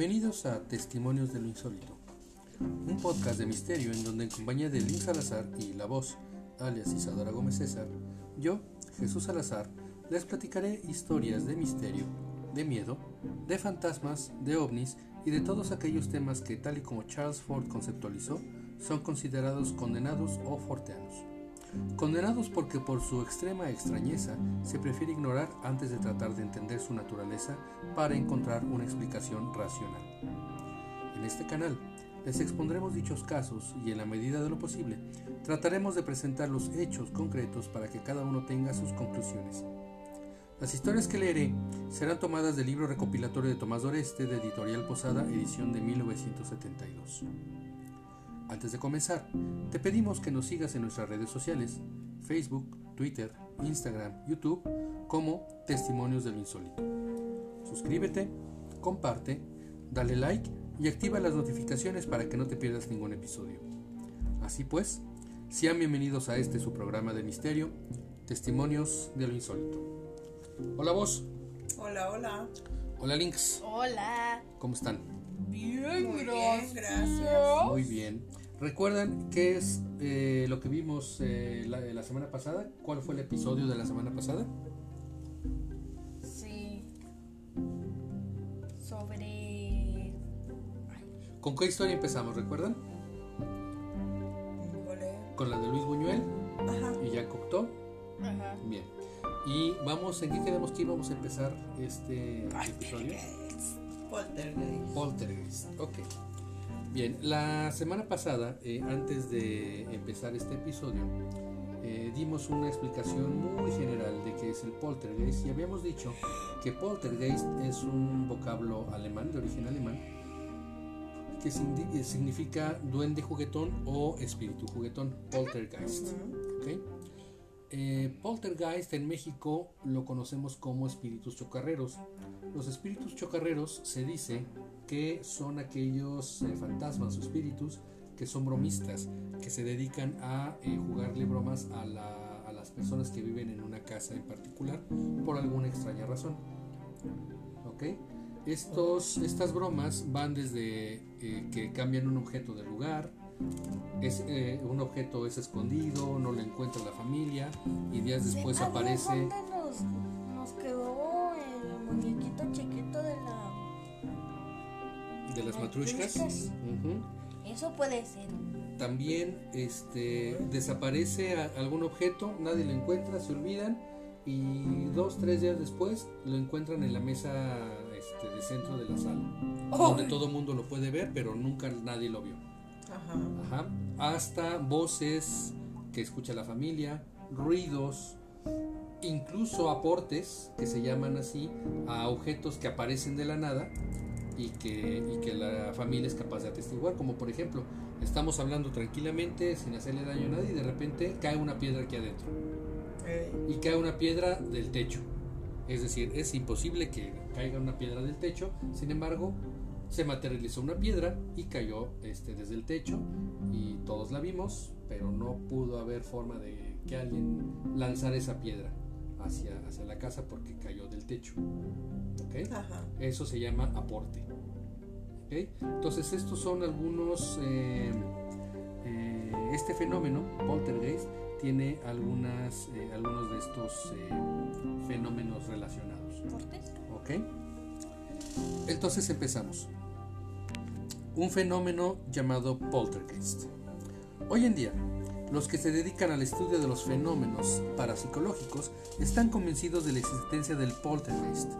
Bienvenidos a Testimonios de lo Insólito, un podcast de misterio en donde en compañía de Lynn Salazar y la voz, alias Isadora Gómez César, yo, Jesús Salazar, les platicaré historias de misterio, de miedo, de fantasmas, de ovnis y de todos aquellos temas que, tal y como Charles Ford conceptualizó, son considerados condenados o forteanos. Condenados porque por su extrema extrañeza se prefiere ignorar antes de tratar de entender su naturaleza para encontrar una explicación racional. En este canal les expondremos dichos casos y en la medida de lo posible trataremos de presentar los hechos concretos para que cada uno tenga sus conclusiones. Las historias que leeré serán tomadas del libro recopilatorio de Tomás Doreste de Editorial Posada, edición de 1972. Antes de comenzar, te pedimos que nos sigas en nuestras redes sociales, Facebook, Twitter, Instagram, YouTube, como Testimonios del Insólito. Suscríbete, comparte, dale like y activa las notificaciones para que no te pierdas ningún episodio. Así pues, sean bienvenidos a este su programa de misterio, Testimonios de lo Insólito. Hola vos. Hola, hola. Hola Links. Hola. ¿Cómo están? Bien, Muy bien, gracias. Muy bien. ¿Recuerdan qué es eh, lo que vimos eh, la, la semana pasada? ¿Cuál fue el episodio de la semana pasada? Sí. Sobre. ¿Con qué historia empezamos? ¿Recuerdan? Con la de Luis Buñuel Ajá. y Jacques Cocteau. Ajá. Bien. Y vamos, ¿en qué quedamos que íbamos a empezar este episodio? Poltergeist. Poltergeist. Ok. Bien, la semana pasada, eh, antes de empezar este episodio, eh, dimos una explicación muy general de qué es el poltergeist y habíamos dicho que poltergeist es un vocablo alemán, de origen alemán, que eh, significa duende juguetón o espíritu juguetón, poltergeist. Ujú. ¿ok? Eh, poltergeist en México lo conocemos como espíritus chocarreros. Los espíritus chocarreros se dice que son aquellos eh, fantasmas o espíritus que son bromistas, que se dedican a eh, jugarle bromas a, la- a las personas que viven en una casa en particular por alguna extraña razón. ¿Ok? Estos, estas bromas van desde eh, que cambian un objeto de lugar, es, eh, un objeto es escondido, no lo encuentra la familia y días después aparece... nos quedó el muñequito chiquito de la. de las matrushkas. Eso puede ser. También este, desaparece a- algún objeto, nadie lo encuentra, se olvidan y dos, tres días después lo encuentran en la mesa este, de centro de la sala, donde todo el mundo lo puede ver, pero nunca nadie lo vio. Ajá. Ajá. Hasta voces que escucha la familia, ruidos, incluso aportes que se llaman así a objetos que aparecen de la nada y que, y que la familia es capaz de atestiguar, como por ejemplo, estamos hablando tranquilamente sin hacerle daño a nadie y de repente cae una piedra aquí adentro. Y cae una piedra del techo. Es decir, es imposible que caiga una piedra del techo, sin embargo, se materializó una piedra y cayó este, desde el techo y todos la vimos, pero no pudo haber forma de que alguien lanzara esa piedra hacia, hacia la casa porque cayó del techo. ¿Ok? Ajá. Eso se llama aporte. ¿Ok? Entonces estos son algunos... eh, eh, este fenómeno, poltergeist, tiene algunas, eh, algunos de estos fenómenos relacionados. ¿Cortes? ¿Ok? Entonces empezamos. Un fenómeno llamado poltergeist. Hoy en día, los que se dedican al estudio de los fenómenos parapsicológicos están convencidos de la existencia del poltergeist.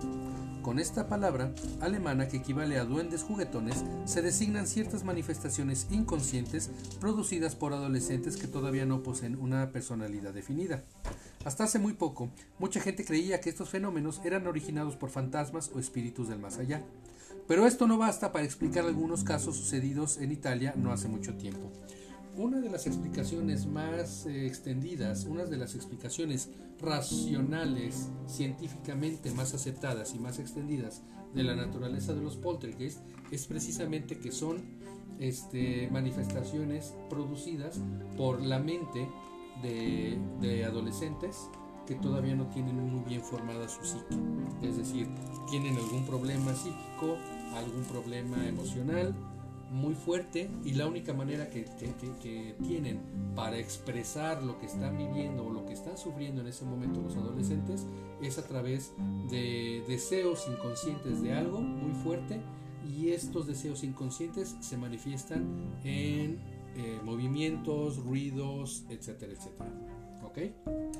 Con esta palabra alemana que equivale a duendes juguetones, se designan ciertas manifestaciones inconscientes producidas por adolescentes que todavía no poseen una personalidad definida. Hasta hace muy poco, mucha gente creía que estos fenómenos eran originados por fantasmas o espíritus del más allá. Pero esto no basta para explicar algunos casos sucedidos en Italia no hace mucho tiempo. Una de las explicaciones más eh, extendidas, una de las explicaciones racionales, científicamente más aceptadas y más extendidas de la naturaleza de los poltergeist es precisamente que son este, manifestaciones producidas por la mente de, de adolescentes que todavía no tienen muy bien formada su psique. Es decir, tienen algún problema psíquico algún problema emocional muy fuerte y la única manera que, que- tienen para expresar lo que están viviendo o lo que están sufriendo en ese momento los adolescentes es a través de deseos inconscientes de algo muy fuerte y estos deseos inconscientes se manifiestan en eh, movimientos, ruidos, etcétera, etcétera. ¿Ok?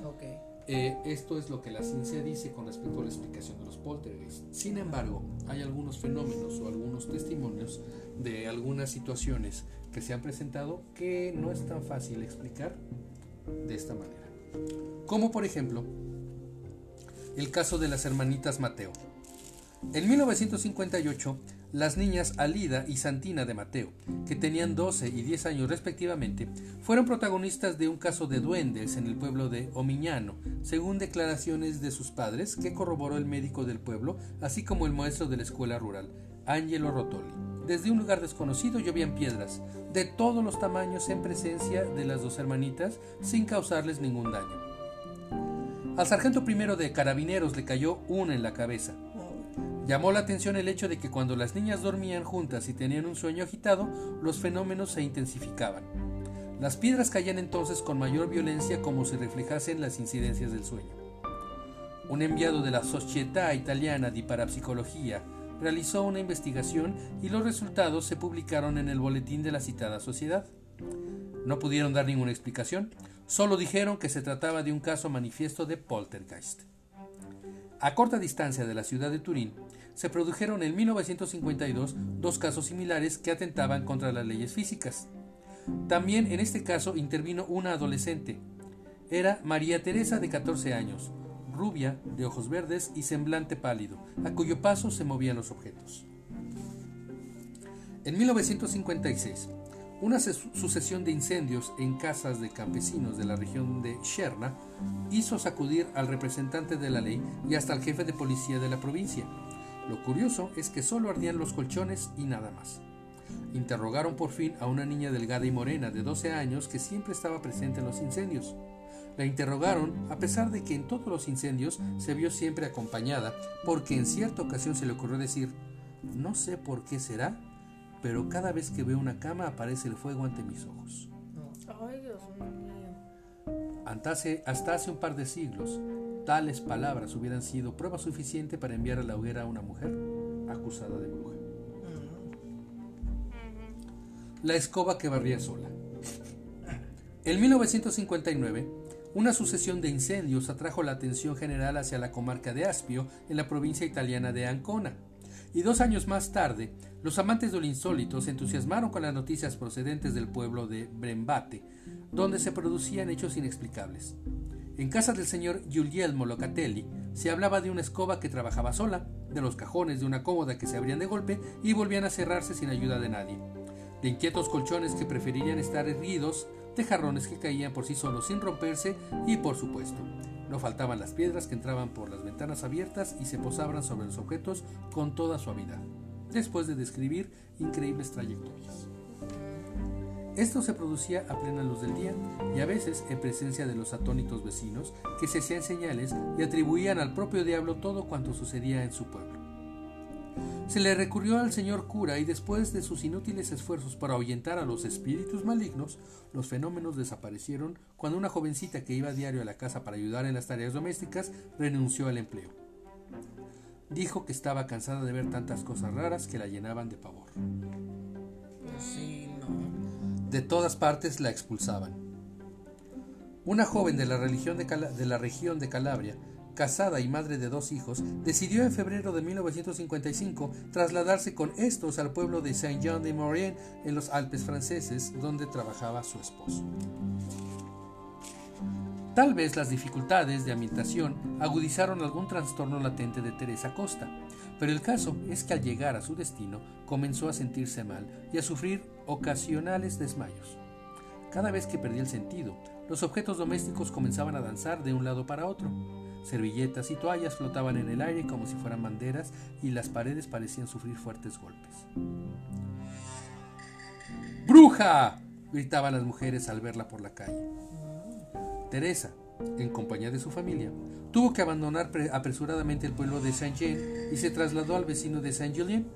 Ok. Eh, esto es lo que la ciencia dice con respecto a la explicación de los poltergeists. Sin embargo, hay algunos fenómenos o algunos testimonios de algunas situaciones que se han presentado que no es tan fácil explicar de esta manera. Como por ejemplo, el caso de las hermanitas Mateo. En 1958, las niñas Alida y Santina de Mateo, que tenían 12 y 10 años respectivamente, fueron protagonistas de un caso de duendes en el pueblo de Omiñano, según declaraciones de sus padres que corroboró el médico del pueblo, así como el maestro de la escuela rural, Angelo Rotoli. Desde un lugar desconocido llovían piedras, de todos los tamaños en presencia de las dos hermanitas, sin causarles ningún daño. Al sargento primero de carabineros le cayó una en la cabeza. Llamó la atención el hecho de que cuando las niñas dormían juntas y tenían un sueño agitado, los fenómenos se intensificaban. Las piedras caían entonces con mayor violencia como si reflejasen las incidencias del sueño. Un enviado de la Società Italiana di Parapsicología realizó una investigación y los resultados se publicaron en el boletín de la citada sociedad. No pudieron dar ninguna explicación, solo dijeron que se trataba de un caso manifiesto de poltergeist. A corta distancia de la ciudad de Turín, se produjeron en 1952 dos casos similares que atentaban contra las leyes físicas. También en este caso intervino una adolescente. Era María Teresa de 14 años, rubia, de ojos verdes y semblante pálido, a cuyo paso se movían los objetos. En 1956, una su- sucesión de incendios en casas de campesinos de la región de Sherna hizo sacudir al representante de la ley y hasta al jefe de policía de la provincia. Lo curioso es que solo ardían los colchones y nada más. Interrogaron por fin a una niña delgada y morena de 12 años que siempre estaba presente en los incendios. La interrogaron a pesar de que en todos los incendios se vio siempre acompañada, porque en cierta ocasión se le ocurrió decir, no sé por qué será, pero cada vez que veo una cama aparece el fuego ante mis ojos. Ay, Dios mío. Hasta hace, hasta hace un par de siglos, tales palabras hubieran sido prueba suficiente para enviar a la hoguera a una mujer acusada de bruja. La escoba que barría sola. En 1959, una sucesión de incendios atrajo la atención general hacia la comarca de Aspio, en la provincia italiana de Ancona. Y dos años más tarde, los amantes de lo insólito se entusiasmaron con las noticias procedentes del pueblo de Brembate, donde se producían hechos inexplicables. En casa del señor Giulielmo Locatelli se hablaba de una escoba que trabajaba sola, de los cajones de una cómoda que se abrían de golpe y volvían a cerrarse sin ayuda de nadie, de inquietos colchones que preferirían estar erguidos, de jarrones que caían por sí solos sin romperse y, por supuesto, no faltaban las piedras que entraban por las ventanas abiertas y se posaban sobre los objetos con toda suavidad, después de describir increíbles trayectorias. Esto se producía a plena luz del día y a veces en presencia de los atónitos vecinos que se hacían señales y atribuían al propio diablo todo cuanto sucedía en su pueblo. Se le recurrió al señor cura y después de sus inútiles esfuerzos para ahuyentar a los espíritus malignos, los fenómenos desaparecieron cuando una jovencita que iba a diario a la casa para ayudar en las tareas domésticas renunció al empleo. Dijo que estaba cansada de ver tantas cosas raras que la llenaban de pavor. De todas partes la expulsaban. Una joven de la, religión de, Cala- de la región de Calabria, casada y madre de dos hijos, decidió en febrero de 1955 trasladarse con estos al pueblo de Saint-Jean-de-Maurienne en los Alpes franceses, donde trabajaba su esposo. Tal vez las dificultades de ambientación agudizaron algún trastorno latente de Teresa Costa, pero el caso es que al llegar a su destino comenzó a sentirse mal y a sufrir ocasionales desmayos. Cada vez que perdía el sentido, los objetos domésticos comenzaban a danzar de un lado para otro. Servilletas y toallas flotaban en el aire como si fueran banderas y las paredes parecían sufrir fuertes golpes. ¡Bruja! gritaban las mujeres al verla por la calle. Teresa, en compañía de su familia, tuvo que abandonar pre- apresuradamente el pueblo de Saint-Jean y se trasladó al vecino de Saint-Julien.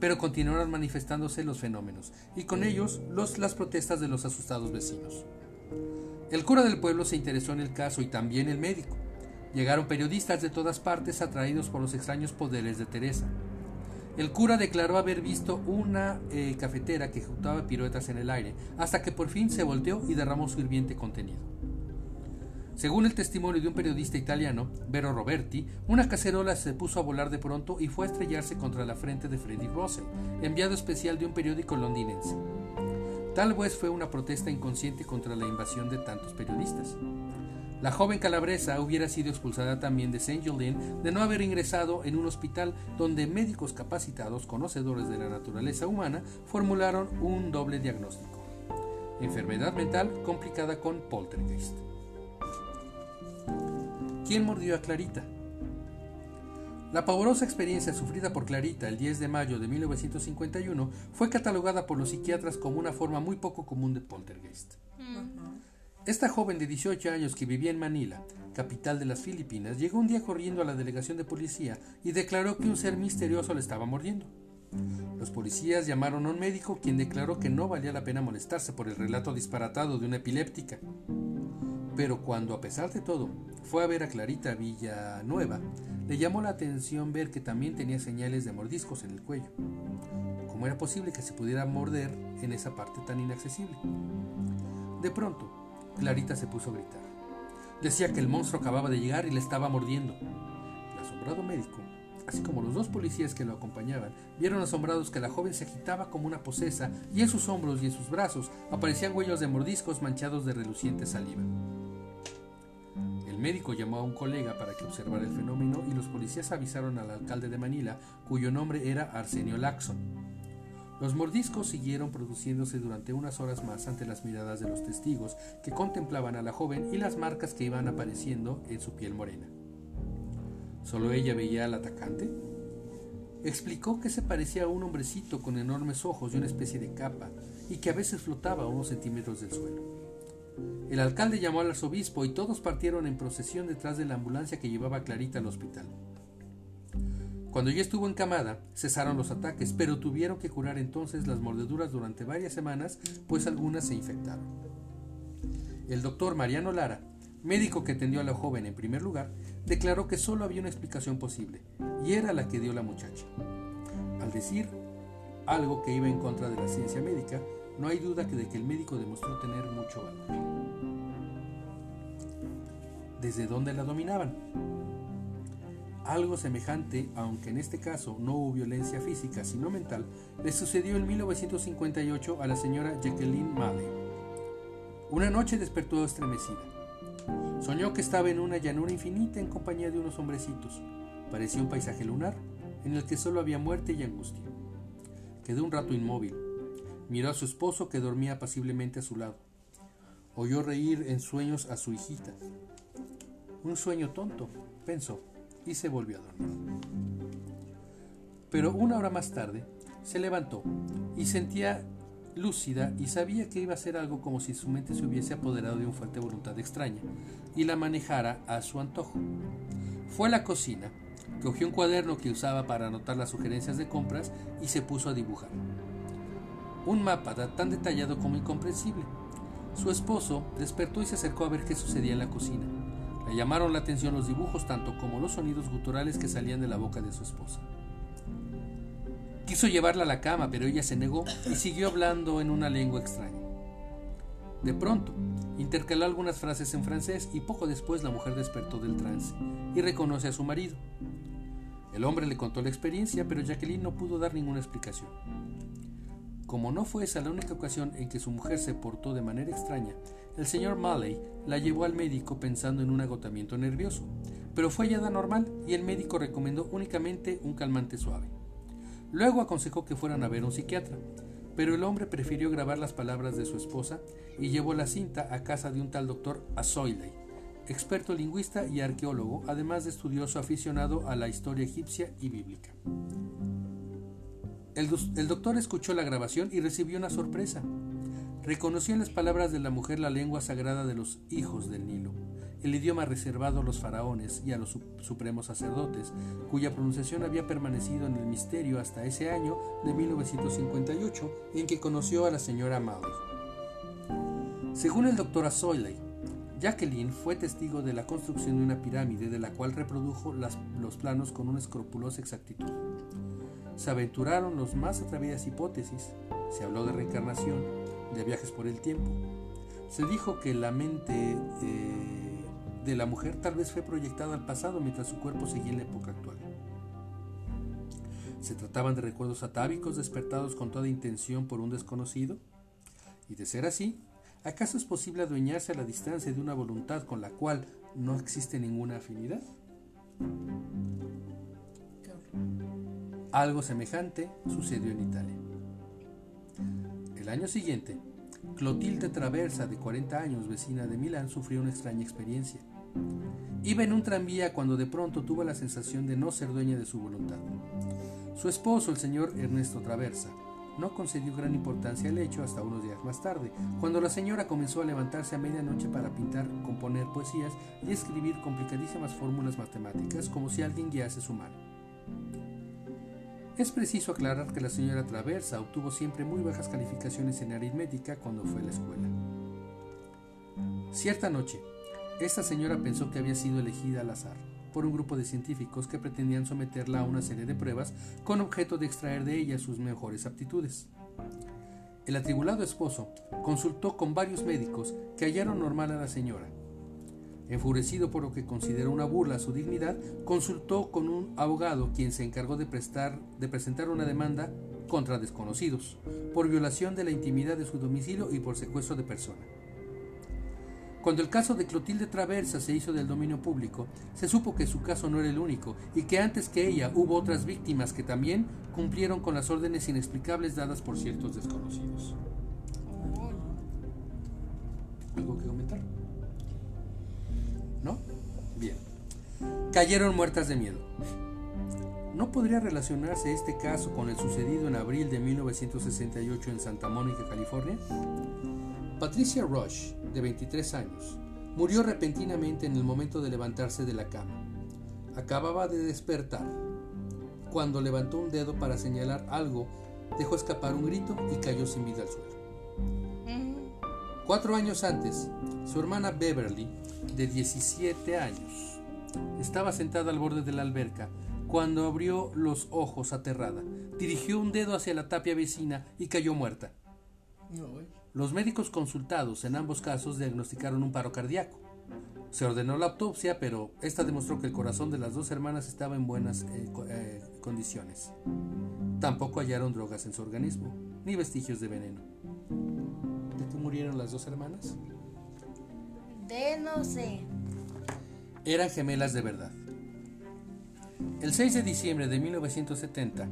pero continuaron manifestándose los fenómenos, y con ellos los, las protestas de los asustados vecinos. El cura del pueblo se interesó en el caso y también el médico. Llegaron periodistas de todas partes atraídos por los extraños poderes de Teresa. El cura declaró haber visto una eh, cafetera que ejecutaba piruetas en el aire, hasta que por fin se volteó y derramó su hirviente contenido. Según el testimonio de un periodista italiano, Vero Roberti, una cacerola se puso a volar de pronto y fue a estrellarse contra la frente de Freddy Russell, enviado especial de un periódico londinense. Tal vez fue una protesta inconsciente contra la invasión de tantos periodistas. La joven calabresa hubiera sido expulsada también de Saint Julien de no haber ingresado en un hospital donde médicos capacitados, conocedores de la naturaleza humana, formularon un doble diagnóstico. Enfermedad mental complicada con poltergeist. ¿Quién mordió a Clarita? La pavorosa experiencia sufrida por Clarita el 10 de mayo de 1951 fue catalogada por los psiquiatras como una forma muy poco común de poltergeist. Esta joven de 18 años que vivía en Manila, capital de las Filipinas, llegó un día corriendo a la delegación de policía y declaró que un ser misterioso le estaba mordiendo. Los policías llamaron a un médico quien declaró que no valía la pena molestarse por el relato disparatado de una epiléptica. Pero cuando, a pesar de todo, fue a ver a Clarita Villanueva, le llamó la atención ver que también tenía señales de mordiscos en el cuello. ¿Cómo era posible que se pudiera morder en esa parte tan inaccesible? De pronto, Clarita se puso a gritar. Decía que el monstruo acababa de llegar y le estaba mordiendo. El asombrado médico, así como los dos policías que lo acompañaban, vieron asombrados que la joven se agitaba como una posesa y en sus hombros y en sus brazos aparecían huellas de mordiscos manchados de reluciente saliva. El médico llamó a un colega para que observara el fenómeno y los policías avisaron al alcalde de Manila, cuyo nombre era Arsenio Laxon. Los mordiscos siguieron produciéndose durante unas horas más ante las miradas de los testigos que contemplaban a la joven y las marcas que iban apareciendo en su piel morena. ¿Solo ella veía al atacante? Explicó que se parecía a un hombrecito con enormes ojos y una especie de capa, y que a veces flotaba a unos centímetros del suelo. El alcalde llamó al arzobispo y todos partieron en procesión detrás de la ambulancia que llevaba a Clarita al hospital. Cuando ya estuvo encamada, cesaron los ataques, pero tuvieron que curar entonces las mordeduras durante varias semanas, pues algunas se infectaron. El doctor Mariano Lara, médico que atendió a la joven en primer lugar, declaró que solo había una explicación posible, y era la que dio la muchacha. Al decir algo que iba en contra de la ciencia médica, no hay duda de que el médico demostró tener mucho valor. ¿Desde dónde la dominaban? Algo semejante, aunque en este caso no hubo violencia física sino mental, le sucedió en 1958 a la señora Jacqueline Malley. Una noche despertó estremecida. Soñó que estaba en una llanura infinita en compañía de unos hombrecitos. Parecía un paisaje lunar en el que solo había muerte y angustia. Quedó un rato inmóvil. Miró a su esposo que dormía apaciblemente a su lado. Oyó reír en sueños a su hijita. Un sueño tonto, pensó y se volvió a dormir. Pero una hora más tarde se levantó y sentía lúcida y sabía que iba a hacer algo como si su mente se hubiese apoderado de una fuerte voluntad extraña y la manejara a su antojo. Fue a la cocina, cogió un cuaderno que usaba para anotar las sugerencias de compras y se puso a dibujar. Un mapa tan detallado como incomprensible. Su esposo despertó y se acercó a ver qué sucedía en la cocina. Le llamaron la atención los dibujos tanto como los sonidos guturales que salían de la boca de su esposa. Quiso llevarla a la cama, pero ella se negó y siguió hablando en una lengua extraña. De pronto, intercaló algunas frases en francés y poco después la mujer despertó del trance y reconoce a su marido. El hombre le contó la experiencia, pero Jacqueline no pudo dar ninguna explicación. Como no fue esa la única ocasión en que su mujer se portó de manera extraña, el señor Malley la llevó al médico pensando en un agotamiento nervioso, pero fue hallada normal y el médico recomendó únicamente un calmante suave. Luego aconsejó que fueran a ver a un psiquiatra, pero el hombre prefirió grabar las palabras de su esposa y llevó la cinta a casa de un tal doctor Azoiley, experto lingüista y arqueólogo, además de estudioso aficionado a la historia egipcia y bíblica. El, doctor escuchó la grabación y recibió una sorpresa. Reconoció en las palabras de la mujer la lengua sagrada de los hijos del Nilo, el idioma reservado a los faraones y a los supremos sacerdotes, cuya pronunciación había permanecido en el misterio hasta ese año de 1958 en que conoció a la señora Maury. Según el doctor Azoyley, Jacqueline fue testigo de la construcción de una pirámide de la cual reprodujo los planos con una escrupulosa exactitud. Se aventuraron los más atrevidas hipótesis, se habló de reencarnación, de viajes por el tiempo. Se dijo que la mente eh, de la mujer tal vez fue proyectada al pasado mientras su cuerpo seguía en la época actual. Se trataban de recuerdos atávicos despertados con toda intención por un desconocido. Y de ser así, ¿acaso es posible adueñarse a la distancia de una voluntad con la cual no existe ninguna afinidad? Algo semejante sucedió en Italia. El año siguiente, Clotilde Traversa, de 40 años, vecina de Milán, sufrió una extraña experiencia. Iba en un tranvía cuando de pronto tuvo la sensación de no ser dueña de su voluntad. Su esposo, el señor Ernesto Traversa, no concedió gran importancia al hecho hasta unos días más tarde, cuando la señora comenzó a levantarse a medianoche para pintar, componer poesías y escribir complicadísimas fórmulas matemáticas como si alguien guiase su mano. Es preciso aclarar que la señora Traversa obtuvo siempre muy bajas calificaciones en aritmética cuando fue a la escuela. Cierta noche, esta señora pensó que había sido elegida al azar por un grupo de científicos que pretendían someterla a una serie de pruebas con objeto de extraer de ella sus mejores aptitudes. El atribulado esposo consultó con varios médicos que hallaron normal a la señora. Enfurecido por lo que consideró una burla a su dignidad, consultó con un abogado quien se encargó de, prestar, de presentar una demanda contra desconocidos por violación de la intimidad de su domicilio y por secuestro de persona. Cuando el caso de Clotilde Traversa se hizo del dominio público, se supo que su caso no era el único y que antes que ella hubo otras víctimas que también cumplieron con las órdenes inexplicables dadas por ciertos desconocidos. ¿Algo que comentar? Cayeron muertas de miedo. ¿No podría relacionarse este caso con el sucedido en abril de 1968 en Santa Mónica, California? Patricia Rush, de 23 años, murió repentinamente en el momento de levantarse de la cama. Acababa de despertar. Cuando levantó un dedo para señalar algo, dejó escapar un grito y cayó sin vida al suelo. Cuatro años antes, su hermana Beverly, de 17 años, estaba sentada al borde de la alberca cuando abrió los ojos aterrada. Dirigió un dedo hacia la tapia vecina y cayó muerta. Los médicos consultados en ambos casos diagnosticaron un paro cardíaco. Se ordenó la autopsia, pero esta demostró que el corazón de las dos hermanas estaba en buenas eh, eh, condiciones. Tampoco hallaron drogas en su organismo, ni vestigios de veneno. ¿De qué murieron las dos hermanas? De no sé. Eran gemelas de verdad. El 6 de diciembre de 1970,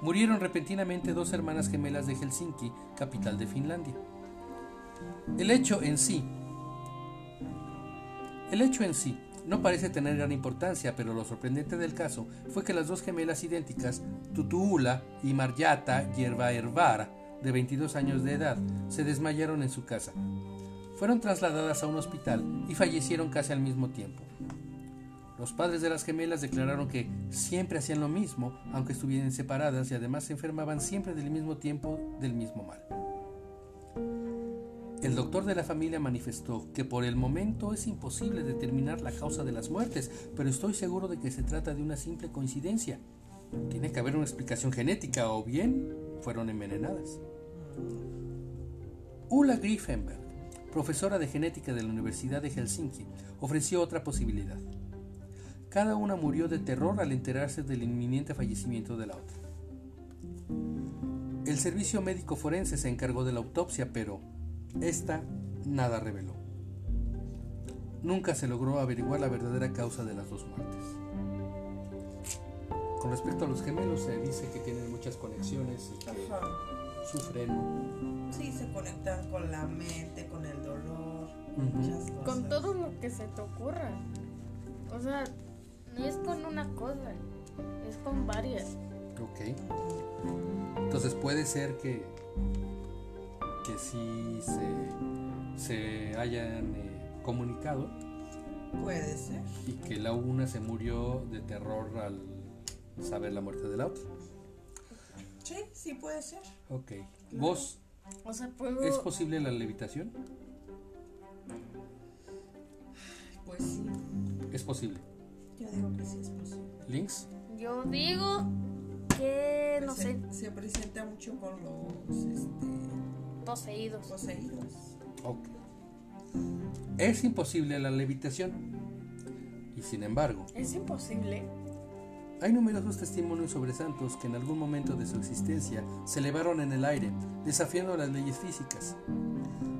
murieron repentinamente dos hermanas gemelas de Helsinki, capital de Finlandia. El hecho en sí, el hecho en sí no parece tener gran importancia, pero lo sorprendente del caso fue que las dos gemelas idénticas, Tutuula y Marjata Yervaervara, de 22 años de edad, se desmayaron en su casa. Fueron trasladadas a un hospital y fallecieron casi al mismo tiempo. Los padres de las gemelas declararon que siempre hacían lo mismo, aunque estuvieran separadas, y además se enfermaban siempre del mismo tiempo del mismo mal. El doctor de la familia manifestó que por el momento es imposible determinar la causa de las muertes, pero estoy seguro de que se trata de una simple coincidencia. Tiene que haber una explicación genética o bien fueron envenenadas. Ulla Griffenberg, profesora de genética de la Universidad de Helsinki, ofreció otra posibilidad. Cada una murió de terror al enterarse del inminente fallecimiento de la otra. El servicio médico forense se encargó de la autopsia, pero esta nada reveló. Nunca se logró averiguar la verdadera causa de las dos muertes. Con respecto a los gemelos, se dice que tienen muchas conexiones y que sufren. Sí, se conectan con la mente, con el Con todo lo que se te ocurra. O sea, no es con una cosa, es con varias. Ok. Entonces puede ser que, que sí se, se hayan eh, comunicado Puede ser. y que la una se murió de terror al saber la muerte de la otra. Sí, sí puede ser. Ok. ¿Vos O sea, puedo. es posible la levitación? Pues sí. Es posible. Yo digo que sí es posible. ¿Links? Yo digo que no sé, Se, se presenta mucho con los este, poseídos. poseídos. Ok. Es imposible la levitación. Y sin embargo, Es imposible. hay numerosos testimonios sobre santos que en algún momento de su existencia se elevaron en el aire, desafiando las leyes físicas.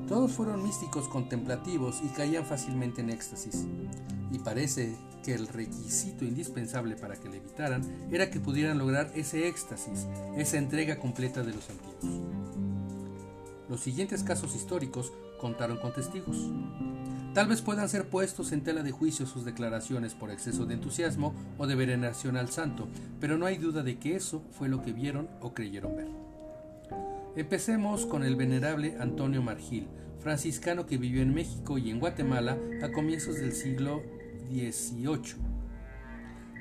Todos fueron místicos contemplativos y caían fácilmente en éxtasis. Y parece que el requisito indispensable para que levitaran era que pudieran lograr ese éxtasis, esa entrega completa de los sentidos. Los siguientes casos históricos contaron con testigos. Tal vez puedan ser puestos en tela de juicio sus declaraciones por exceso de entusiasmo o de veneración al santo, pero no hay duda de que eso fue lo que vieron o creyeron ver. Empecemos con el venerable Antonio Margil, franciscano que vivió en México y en Guatemala a comienzos del siglo XVIII.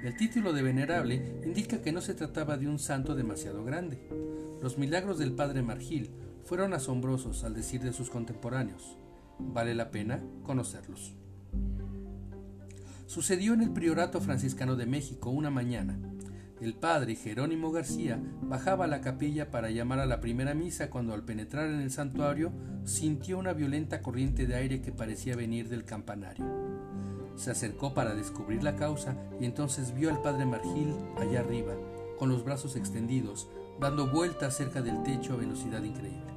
El título de venerable indica que no se trataba de un santo demasiado grande. Los milagros del padre Margil fueron asombrosos al decir de sus contemporáneos. Vale la pena conocerlos. Sucedió en el Priorato Franciscano de México una mañana. El padre Jerónimo García bajaba a la capilla para llamar a la primera misa cuando al penetrar en el santuario sintió una violenta corriente de aire que parecía venir del campanario. Se acercó para descubrir la causa y entonces vio al padre Margil allá arriba, con los brazos extendidos, dando vueltas cerca del techo a velocidad increíble.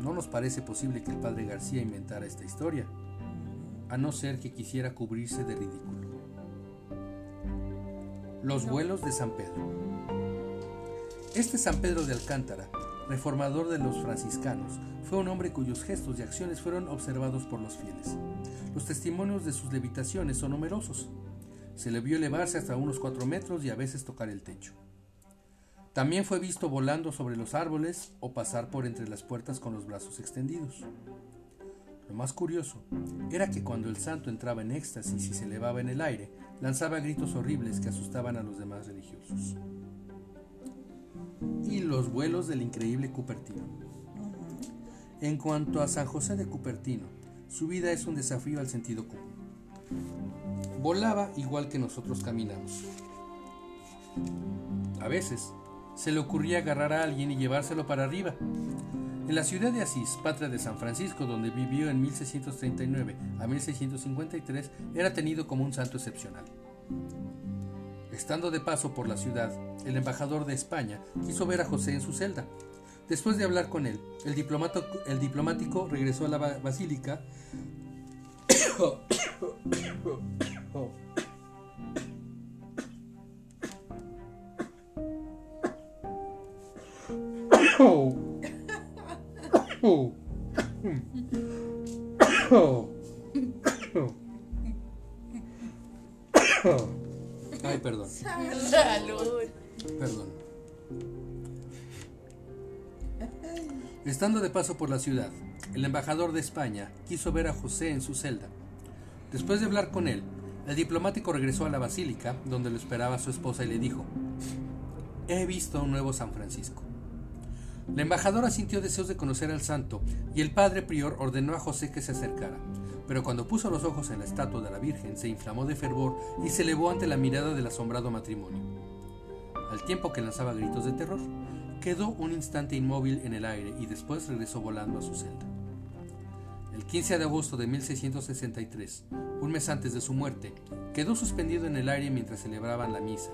No nos parece posible que el padre García inventara esta historia, a no ser que quisiera cubrirse de ridículo. Los vuelos de San Pedro. Este San Pedro de Alcántara, reformador de los franciscanos, fue un hombre cuyos gestos y acciones fueron observados por los fieles. Los testimonios de sus levitaciones son numerosos. Se le vio elevarse hasta unos cuatro metros y a veces tocar el techo. También fue visto volando sobre los árboles o pasar por entre las puertas con los brazos extendidos. Lo más curioso era que cuando el santo entraba en éxtasis y se elevaba en el aire, lanzaba gritos horribles que asustaban a los demás religiosos. Y los vuelos del increíble Cupertino. En cuanto a San José de Cupertino, su vida es un desafío al sentido común. Volaba igual que nosotros caminamos. A veces se le ocurría agarrar a alguien y llevárselo para arriba. En la ciudad de Asís, patria de San Francisco, donde vivió en 1639 a 1653, era tenido como un santo excepcional. Estando de paso por la ciudad, el embajador de España quiso ver a José en su celda. Después de hablar con él, el, el diplomático regresó a la ba- basílica Ay, perdón, Salud. perdón. Estando de paso por la ciudad, el embajador de España quiso ver a José en su celda. Después de hablar con él, el diplomático regresó a la basílica, donde lo esperaba su esposa, y le dijo, He visto a un nuevo San Francisco. La embajadora sintió deseos de conocer al santo, y el padre prior ordenó a José que se acercara. Pero cuando puso los ojos en la estatua de la Virgen, se inflamó de fervor y se elevó ante la mirada del asombrado matrimonio. Al tiempo que lanzaba gritos de terror, quedó un instante inmóvil en el aire y después regresó volando a su celda. El 15 de agosto de 1663, un mes antes de su muerte, quedó suspendido en el aire mientras celebraban la misa.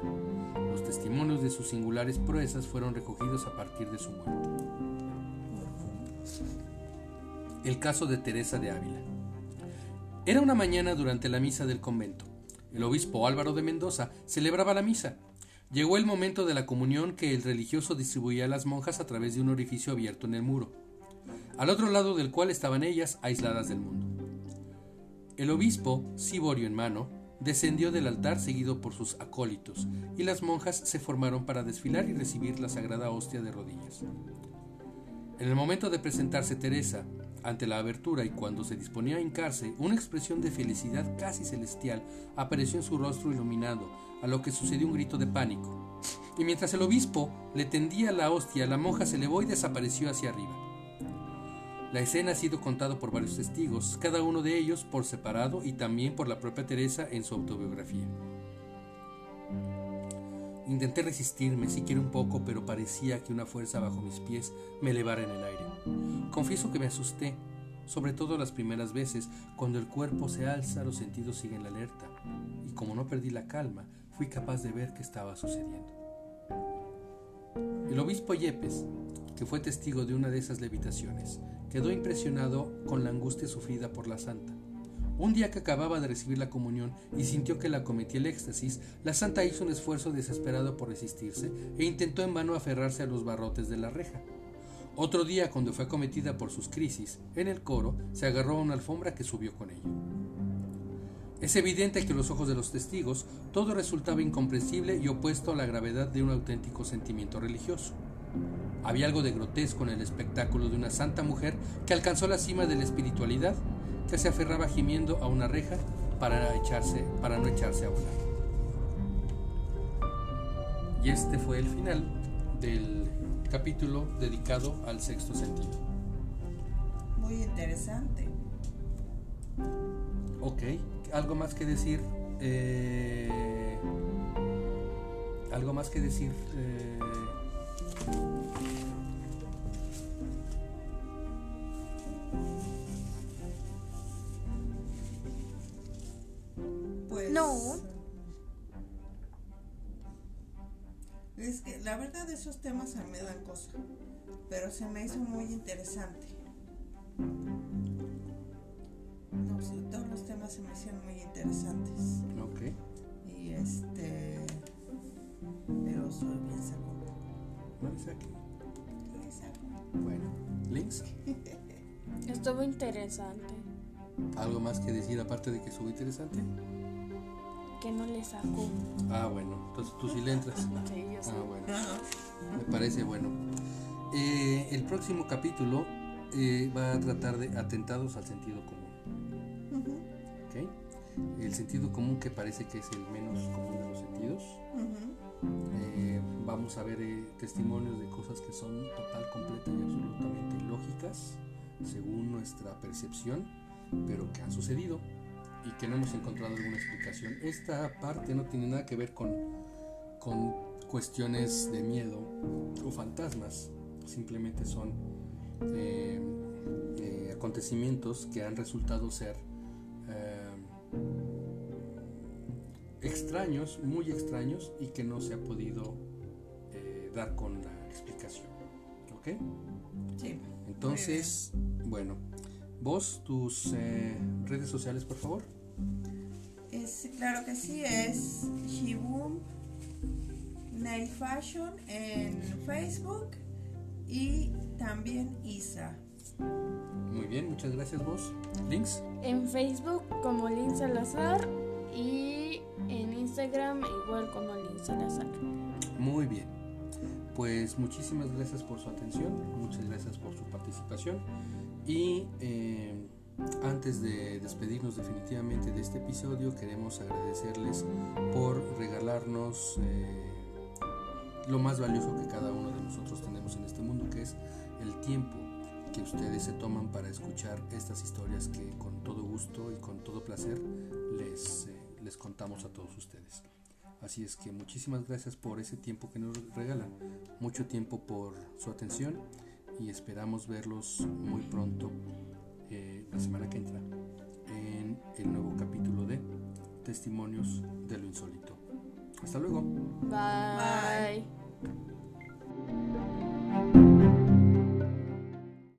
Los testimonios de sus singulares proezas fueron recogidos a partir de su muerte. El caso de Teresa de Ávila. Era una mañana durante la misa del convento. El obispo Álvaro de Mendoza celebraba la misa. Llegó el momento de la comunión que el religioso distribuía a las monjas a través de un orificio abierto en el muro, al otro lado del cual estaban ellas aisladas del mundo. El obispo, ciborio en mano, descendió del altar seguido por sus acólitos, y las monjas se formaron para desfilar y recibir la sagrada hostia de rodillas. En el momento de presentarse Teresa, ante la abertura y cuando se disponía a hincarse, una expresión de felicidad casi celestial apareció en su rostro iluminado, a lo que sucedió un grito de pánico. Y mientras el obispo le tendía la hostia, la monja se elevó y desapareció hacia arriba. La escena ha sido contada por varios testigos, cada uno de ellos por separado y también por la propia Teresa en su autobiografía. Intenté resistirme siquiera un poco, pero parecía que una fuerza bajo mis pies me elevara en el aire. Confieso que me asusté, sobre todo las primeras veces, cuando el cuerpo se alza, los sentidos siguen la alerta, y como no perdí la calma, fui capaz de ver qué estaba sucediendo. El obispo Yepes, que fue testigo de una de esas levitaciones, quedó impresionado con la angustia sufrida por la santa. Un día que acababa de recibir la comunión y sintió que la cometía el éxtasis, la santa hizo un esfuerzo desesperado por resistirse e intentó en vano aferrarse a los barrotes de la reja. Otro día, cuando fue acometida por sus crisis, en el coro se agarró a una alfombra que subió con ella. Es evidente que a los ojos de los testigos todo resultaba incomprensible y opuesto a la gravedad de un auténtico sentimiento religioso. Había algo de grotesco en el espectáculo de una santa mujer que alcanzó la cima de la espiritualidad que se aferraba gimiendo a una reja para, echarse, para no echarse a volar. Y este fue el final del capítulo dedicado al sexto sentido. Muy interesante. Ok, algo más que decir. Eh, algo más que decir. Eh, No. Es que la verdad esos temas a mí me dan cosa, pero se me hizo muy interesante. No sé, todos los temas se me hicieron muy interesantes. ok. Y este. Pero soy bien sacón. No dice aquí. Bueno, links. Estuvo interesante. ¿Algo más que decir aparte de que estuvo interesante? Que no le sacó. Ah, bueno, entonces tú sí le entras. Sí, yo sé. Ah, bueno. Me parece bueno. Eh, el próximo capítulo eh, va a tratar de atentados al sentido común. Ujú, ¿ok? El sentido común que parece que es el menos común de los sentidos. Eh, vamos a ver testimonios de cosas que son total, completa y absolutamente ilógicas según nuestra percepción, pero que han sucedido y que no hemos encontrado alguna explicación. Esta parte no tiene nada que ver con, con cuestiones de miedo o fantasmas, simplemente son eh, eh, acontecimientos que han resultado ser eh, extraños, muy extraños y que no se ha podido dar con la explicación. ¿Ok? Sí. Entonces, bueno, vos, tus eh, redes sociales, por favor. Es, claro que sí, es Shibum Nail Fashion en Facebook y también Isa. Muy bien, muchas gracias vos. Links. En Facebook como Lin Salazar y en Instagram igual como Lin Salazar. Muy bien. Pues muchísimas gracias por su atención, muchas gracias por su participación y eh, antes de despedirnos definitivamente de este episodio queremos agradecerles por regalarnos eh, lo más valioso que cada uno de nosotros tenemos en este mundo, que es el tiempo que ustedes se toman para escuchar estas historias que con todo gusto y con todo placer les, eh, les contamos a todos ustedes. Así es que muchísimas gracias por ese tiempo que nos regalan, mucho tiempo por su atención y esperamos verlos muy pronto, eh, la semana que entra, en el nuevo capítulo de Testimonios de lo Insólito. Hasta luego. Bye. Bye.